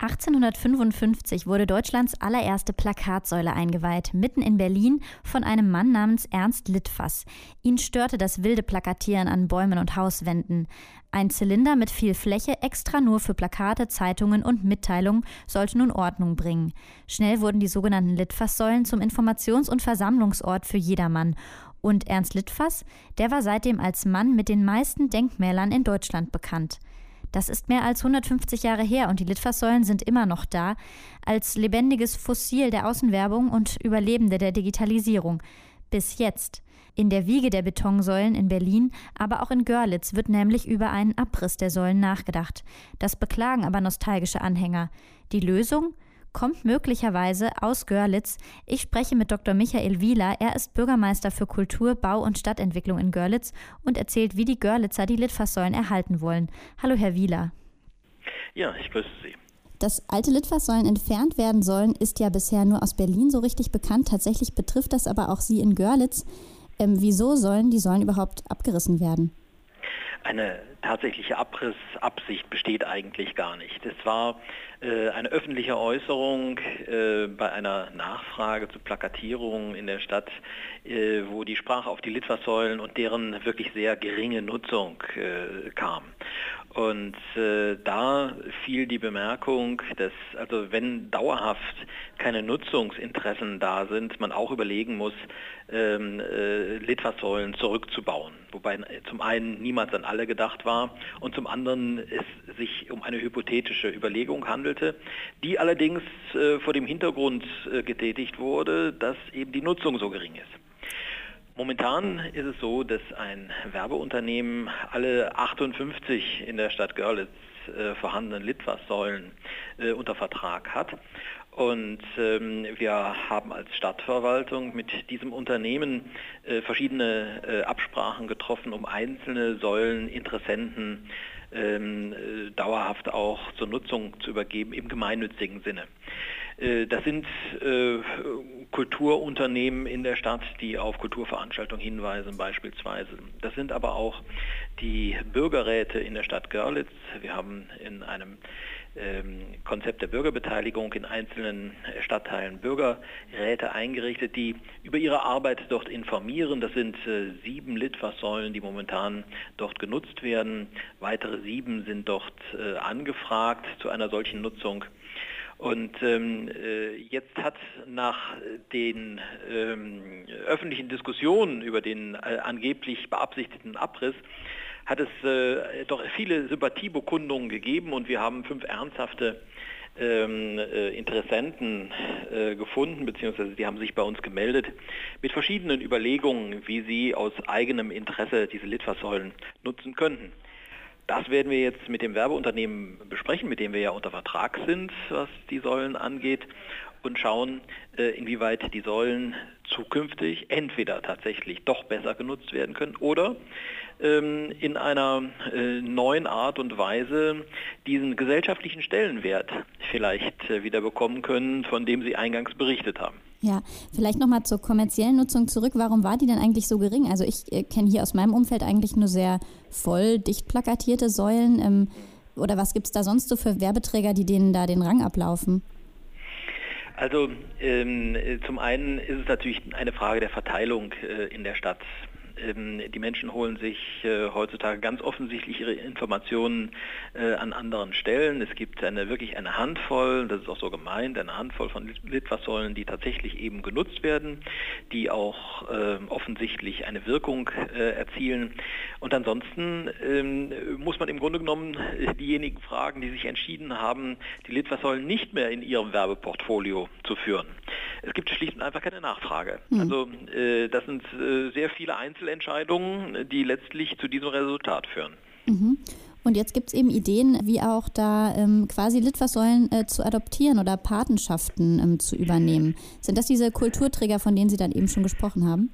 1855 wurde Deutschlands allererste Plakatsäule eingeweiht, mitten in Berlin von einem Mann namens Ernst Littfass. Ihn störte das wilde Plakatieren an Bäumen und Hauswänden. Ein Zylinder mit viel Fläche, extra nur für Plakate, Zeitungen und Mitteilungen, sollte nun Ordnung bringen. Schnell wurden die sogenannten Littfasssäulen zum Informations- und Versammlungsort für jedermann. Und Ernst Littfass, der war seitdem als Mann mit den meisten Denkmälern in Deutschland bekannt. Das ist mehr als 150 Jahre her und die Litfaßsäulen sind immer noch da, als lebendiges Fossil der Außenwerbung und Überlebende der Digitalisierung. Bis jetzt. In der Wiege der Betonsäulen in Berlin, aber auch in Görlitz wird nämlich über einen Abriss der Säulen nachgedacht. Das beklagen aber nostalgische Anhänger. Die Lösung? Kommt möglicherweise aus Görlitz. Ich spreche mit Dr. Michael Wieler. Er ist Bürgermeister für Kultur, Bau und Stadtentwicklung in Görlitz und erzählt, wie die Görlitzer die Litfaßsäulen erhalten wollen. Hallo, Herr Wieler. Ja, ich grüße Sie. Dass alte Litfaßsäulen entfernt werden sollen, ist ja bisher nur aus Berlin so richtig bekannt. Tatsächlich betrifft das aber auch Sie in Görlitz. Ähm, wieso sollen die Säulen überhaupt abgerissen werden? Eine tatsächliche Abrissabsicht besteht eigentlich gar nicht. Es war äh, eine öffentliche Äußerung äh, bei einer Nachfrage zu Plakatierungen in der Stadt, äh, wo die Sprache auf die Litfaßsäulen und deren wirklich sehr geringe Nutzung äh, kam. Und äh, da fiel die Bemerkung, dass also wenn dauerhaft keine Nutzungsinteressen da sind, man auch überlegen muss, ähm, äh, Litfaßsäulen zurückzubauen. Wobei zum einen niemals an alle gedacht war und zum anderen es sich um eine hypothetische Überlegung handelte, die allerdings äh, vor dem Hintergrund äh, getätigt wurde, dass eben die Nutzung so gering ist. Momentan ist es so, dass ein Werbeunternehmen alle 58 in der Stadt Görlitz äh, vorhandenen Litfaßsäulen unter Vertrag hat. Und ähm, wir haben als Stadtverwaltung mit diesem Unternehmen äh, verschiedene äh, Absprachen getroffen, um einzelne Säulen Interessenten ähm, äh, dauerhaft auch zur Nutzung zu übergeben im gemeinnützigen Sinne. Äh, das sind äh, Kulturunternehmen in der Stadt, die auf Kulturveranstaltungen hinweisen beispielsweise. Das sind aber auch die Bürgerräte in der Stadt Görlitz. Wir haben in einem Konzept der Bürgerbeteiligung in einzelnen Stadtteilen Bürgerräte eingerichtet, die über ihre Arbeit dort informieren. Das sind äh, sieben Litfaßsäulen, die momentan dort genutzt werden. Weitere sieben sind dort angefragt zu einer solchen Nutzung. Und ähm, äh, jetzt hat nach den ähm, öffentlichen Diskussionen über den äh, angeblich beabsichtigten Abriss hat es äh, doch viele Sympathiebekundungen gegeben und wir haben fünf ernsthafte ähm, äh, Interessenten äh, gefunden, beziehungsweise die haben sich bei uns gemeldet, mit verschiedenen Überlegungen, wie sie aus eigenem Interesse diese Litfaßsäulen nutzen könnten. Das werden wir jetzt mit dem Werbeunternehmen besprechen, mit dem wir ja unter Vertrag sind, was die Säulen angeht, und schauen, äh, inwieweit die Säulen zukünftig entweder tatsächlich doch besser genutzt werden können oder ähm, in einer äh, neuen Art und Weise diesen gesellschaftlichen Stellenwert vielleicht äh, wieder bekommen können, von dem Sie eingangs berichtet haben. Ja, vielleicht nochmal zur kommerziellen Nutzung zurück. Warum war die denn eigentlich so gering? Also ich äh, kenne hier aus meinem Umfeld eigentlich nur sehr voll, dicht plakatierte Säulen. Ähm, oder was gibt es da sonst so für Werbeträger, die denen da den Rang ablaufen? Also ähm, zum einen ist es natürlich eine Frage der Verteilung äh, in der Stadt. Ähm, die Menschen holen sich äh, heutzutage ganz offensichtlich ihre Informationen äh, an anderen Stellen. Es gibt eine wirklich eine Handvoll, das ist auch so gemeint, eine Handvoll von Litfaßsäulen, die tatsächlich eben genutzt werden, die auch äh, offensichtlich eine Wirkung äh, erzielen. Und ansonsten ähm, muss man im Grunde genommen diejenigen fragen, die sich entschieden haben, die Litfaßsäulen nicht mehr in ihrem Werbeportfolio zu führen. Es gibt schlicht und einfach keine Nachfrage. Mhm. Also äh, das sind sehr viele Einzel Einzelentscheidungen, die letztlich zu diesem Resultat führen. Mhm. Und jetzt gibt es eben Ideen, wie auch da ähm, quasi Litfaßsäulen äh, zu adoptieren oder Patenschaften ähm, zu übernehmen. Sind das diese Kulturträger, von denen Sie dann eben schon gesprochen haben?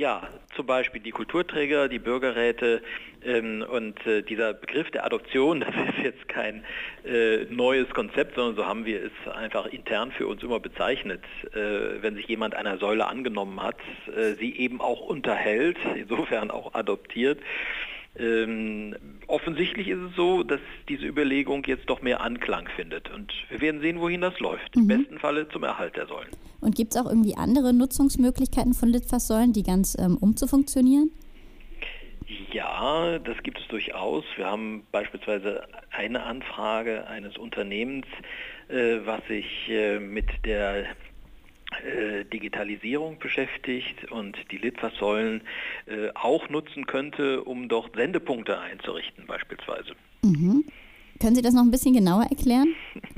Ja, zum Beispiel die Kulturträger, die Bürgerräte ähm, und äh, dieser Begriff der Adoption, das ist jetzt kein äh, neues Konzept, sondern so haben wir es einfach intern für uns immer bezeichnet. Äh, wenn sich jemand einer Säule angenommen hat, äh, sie eben auch unterhält, insofern auch adoptiert, Ähm, offensichtlich ist es so, dass diese Überlegung jetzt doch mehr Anklang findet. Und wir werden sehen, wohin das läuft. Mhm. Im besten Falle zum Erhalt der Säulen. Und gibt es auch irgendwie andere Nutzungsmöglichkeiten von Litfaßsäulen, die ganz ähm, umzufunktionieren? Ja, das gibt es durchaus. Wir haben beispielsweise eine Anfrage eines Unternehmens, äh, was sich äh, mit der Digitalisierung beschäftigt und die Litfaßsäulen äh, auch nutzen könnte, um dort Sendepunkte einzurichten beispielsweise. Mhm. Können Sie das noch ein bisschen genauer erklären?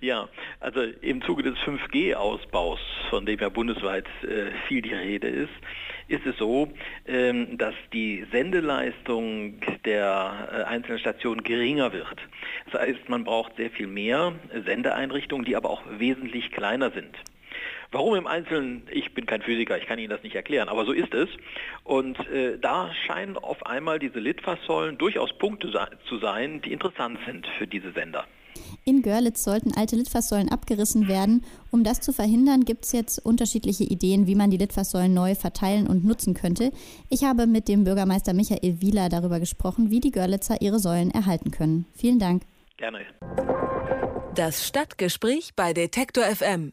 Ja, also im Zuge des 5G-Ausbaus, von dem ja bundesweit äh, viel die Rede ist, ist es so, ähm, dass die Sendeleistung der äh, einzelnen Stationen geringer wird. Das heißt, man braucht sehr viel mehr Sendeeinrichtungen, die aber auch wesentlich kleiner sind. Warum im Einzelnen, ich bin kein Physiker, ich kann Ihnen das nicht erklären, aber so ist es. Und äh, da scheinen auf einmal diese Litfaßsäulen durchaus Punkte zu sein, die interessant sind für diese Sender. In Görlitz sollten alte Litfaßsäulen abgerissen werden. Um das zu verhindern, gibt es jetzt unterschiedliche Ideen, wie man die Litfaßsäulen neu verteilen und nutzen könnte. Ich habe mit dem Bürgermeister Michael Wieler darüber gesprochen, wie die Görlitzer ihre Säulen erhalten können. Vielen Dank. Gerne. Das Stadtgespräch bei Detektor FM.